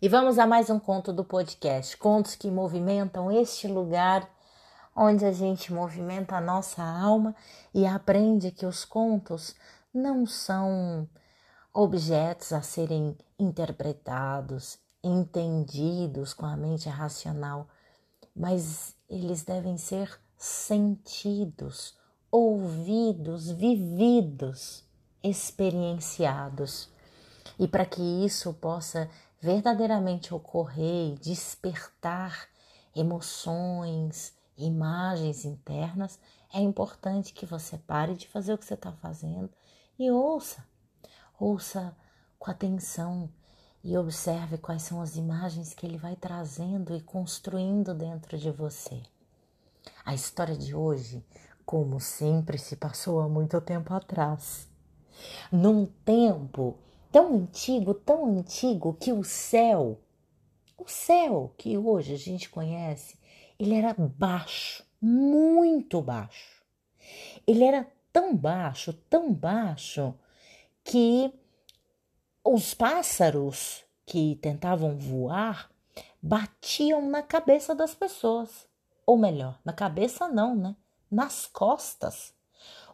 E vamos a mais um conto do podcast. Contos que movimentam este lugar onde a gente movimenta a nossa alma e aprende que os contos não são objetos a serem interpretados, entendidos com a mente racional, mas eles devem ser sentidos, ouvidos, vividos, experienciados. E para que isso possa verdadeiramente ocorrer e despertar emoções, imagens internas, é importante que você pare de fazer o que você está fazendo e ouça. Ouça com atenção e observe quais são as imagens que ele vai trazendo e construindo dentro de você. A história de hoje, como sempre, se passou há muito tempo atrás. Num tempo tão antigo, tão antigo que o céu, o céu que hoje a gente conhece, ele era baixo, muito baixo. Ele era tão baixo, tão baixo, que os pássaros que tentavam voar batiam na cabeça das pessoas. Ou melhor, na cabeça não, né? Nas costas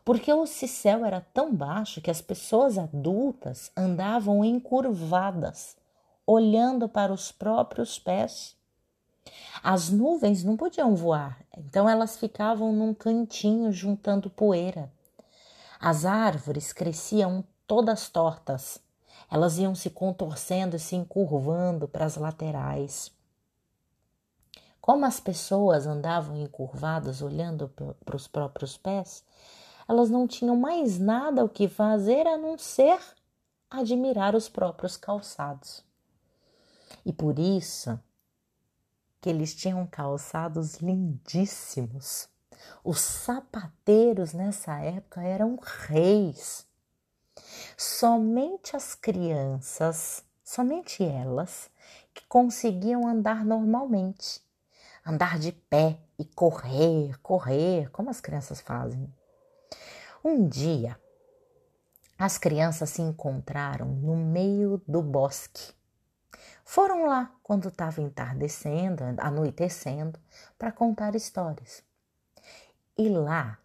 porque o céu era tão baixo que as pessoas adultas andavam encurvadas, olhando para os próprios pés. As nuvens não podiam voar, então elas ficavam num cantinho juntando poeira. As árvores cresciam todas tortas, elas iam se contorcendo e se encurvando para as laterais. Como as pessoas andavam encurvadas olhando para os próprios pés, elas não tinham mais nada o que fazer a não ser admirar os próprios calçados. E por isso que eles tinham calçados lindíssimos. Os sapateiros nessa época eram reis. Somente as crianças, somente elas, que conseguiam andar normalmente, andar de pé e correr, correr, como as crianças fazem. Um dia, as crianças se encontraram no meio do bosque. Foram lá quando estava entardecendo, anoitecendo, para contar histórias. E lá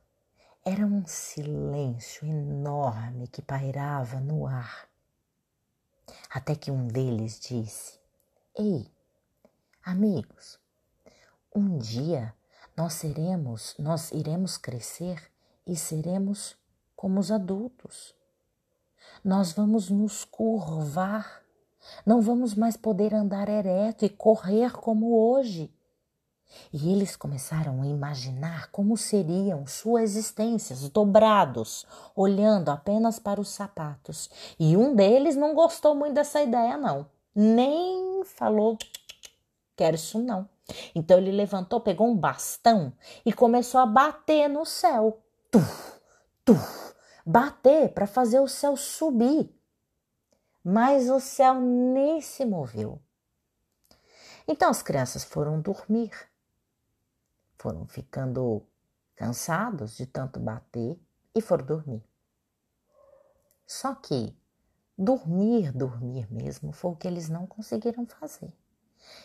era um silêncio enorme que pairava no ar. Até que um deles disse: Ei, amigos, um dia nós seremos, nós iremos crescer e seremos como os adultos. Nós vamos nos curvar, não vamos mais poder andar ereto e correr como hoje. E eles começaram a imaginar como seriam suas existências dobrados, olhando apenas para os sapatos. E um deles não gostou muito dessa ideia, não. Nem falou, quero isso não. Então ele levantou, pegou um bastão e começou a bater no céu tuf, tuf, bater para fazer o céu subir. Mas o céu nem se moveu. Então as crianças foram dormir. Foram ficando cansados de tanto bater e foram dormir. Só que dormir, dormir mesmo, foi o que eles não conseguiram fazer.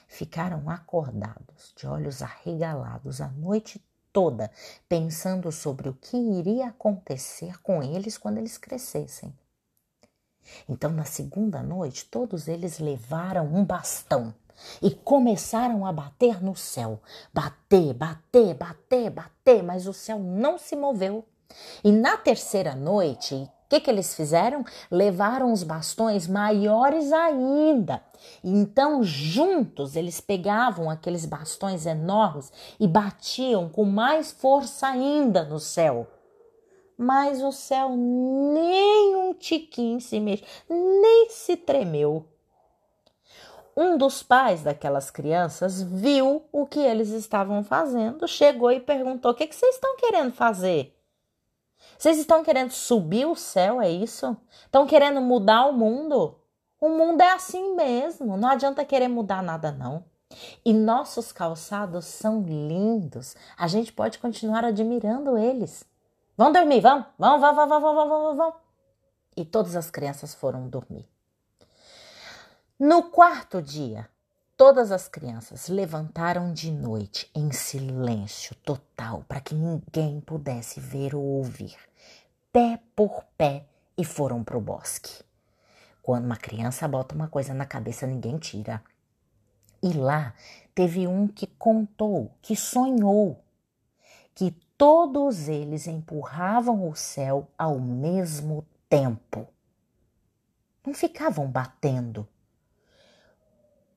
Ficaram acordados, de olhos arregalados a noite toda pensando sobre o que iria acontecer com eles quando eles crescessem. Então, na segunda noite, todos eles levaram um bastão e começaram a bater no céu. Bater, bater, bater, bater, mas o céu não se moveu. E na terceira noite, que, que eles fizeram? Levaram os bastões maiores ainda. Então, juntos, eles pegavam aqueles bastões enormes e batiam com mais força ainda no céu. Mas o céu nem um tiquinho se mexeu, nem se tremeu. Um dos pais daquelas crianças viu o que eles estavam fazendo, chegou e perguntou: O que, que vocês estão querendo fazer? Vocês estão querendo subir o céu, é isso? Estão querendo mudar o mundo? O mundo é assim mesmo, não adianta querer mudar nada, não. E nossos calçados são lindos, a gente pode continuar admirando eles. Vão dormir, vão, vão, vão, vão, vão, vão, vão, vão. E todas as crianças foram dormir. No quarto dia, todas as crianças levantaram de noite em silêncio total para que ninguém pudesse ver ou ouvir, pé por pé, e foram para o bosque. Quando uma criança bota uma coisa na cabeça, ninguém tira. E lá teve um que contou, que sonhou, que todos eles empurravam o céu ao mesmo tempo. Não ficavam batendo.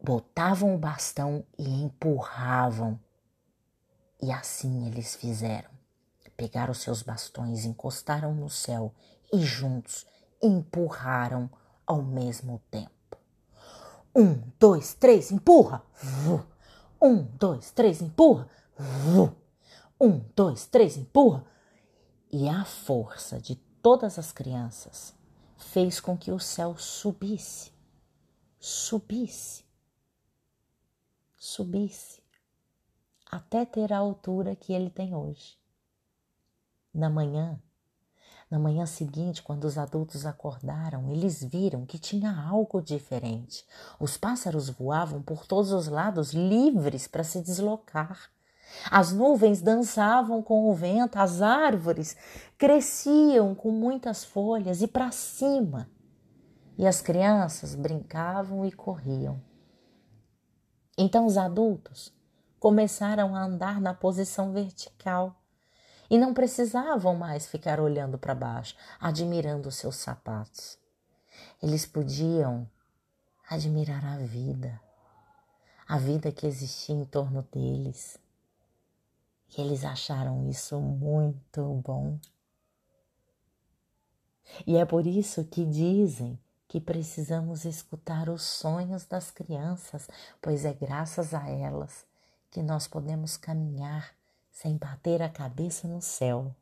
Botavam o bastão e empurravam. E assim eles fizeram. Pegaram seus bastões, encostaram no céu e juntos empurraram ao mesmo tempo. Um, dois, três, empurra! Um, dois, três, empurra! Um, dois, três, empurra! E a força de todas as crianças fez com que o céu subisse, subisse, subisse, até ter a altura que ele tem hoje. Na manhã, na manhã seguinte, quando os adultos acordaram, eles viram que tinha algo diferente. Os pássaros voavam por todos os lados, livres para se deslocar. As nuvens dançavam com o vento, as árvores cresciam com muitas folhas e para cima. E as crianças brincavam e corriam. Então os adultos começaram a andar na posição vertical e não precisavam mais ficar olhando para baixo, admirando seus sapatos. Eles podiam admirar a vida, a vida que existia em torno deles. E eles acharam isso muito bom. E é por isso que dizem que precisamos escutar os sonhos das crianças, pois é graças a elas que nós podemos caminhar sem bater a cabeça no céu.